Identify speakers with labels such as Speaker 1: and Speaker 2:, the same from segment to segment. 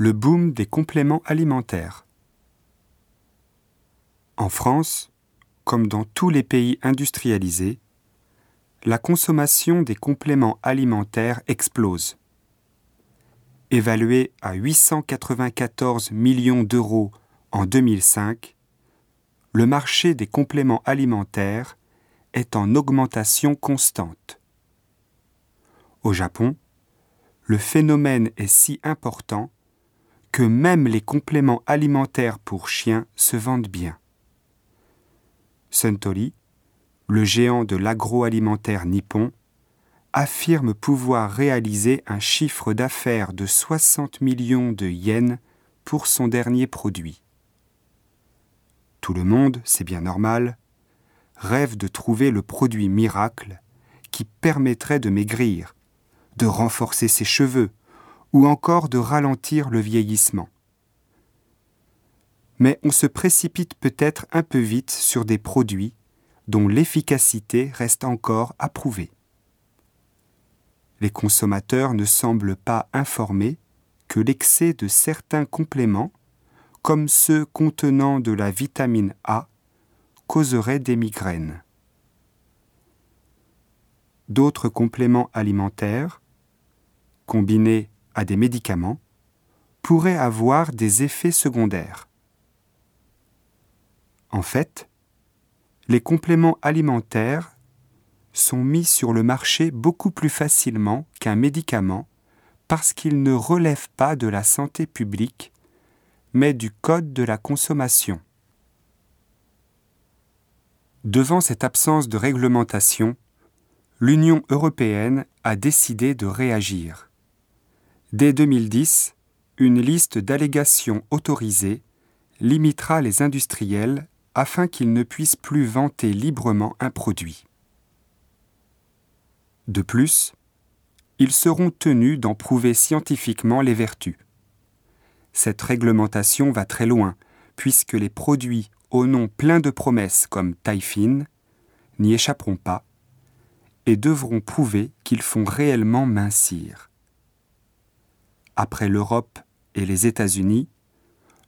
Speaker 1: Le boom des compléments alimentaires. En France, comme dans tous les pays industrialisés, la consommation des compléments alimentaires explose. Évaluée à 894 millions d'euros en 2005, le marché des compléments alimentaires est en augmentation constante. Au Japon, le phénomène est si important que même les compléments alimentaires pour chiens se vendent bien. Suntory, le géant de l'agroalimentaire nippon, affirme pouvoir réaliser un chiffre d'affaires de 60 millions de yens pour son dernier produit. Tout le monde, c'est bien normal, rêve de trouver le produit miracle qui permettrait de maigrir, de renforcer ses cheveux ou encore de ralentir le vieillissement. Mais on se précipite peut-être un peu vite sur des produits dont l'efficacité reste encore à prouver. Les consommateurs ne semblent pas informés que l'excès de certains compléments, comme ceux contenant de la vitamine A, causerait des migraines. D'autres compléments alimentaires, combinés à des médicaments, pourraient avoir des effets secondaires. En fait, les compléments alimentaires sont mis sur le marché beaucoup plus facilement qu'un médicament parce qu'ils ne relèvent pas de la santé publique, mais du Code de la consommation. Devant cette absence de réglementation, l'Union européenne a décidé de réagir. Dès 2010, une liste d'allégations autorisées limitera les industriels afin qu'ils ne puissent plus vanter librement un produit. De plus, ils seront tenus d'en prouver scientifiquement les vertus. Cette réglementation va très loin, puisque les produits au nom plein de promesses comme Taïfin n'y échapperont pas et devront prouver qu'ils font réellement mincir. Après l'Europe et les États-Unis,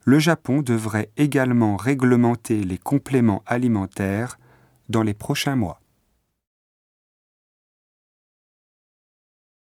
Speaker 1: le Japon devrait également réglementer les compléments alimentaires dans les prochains mois.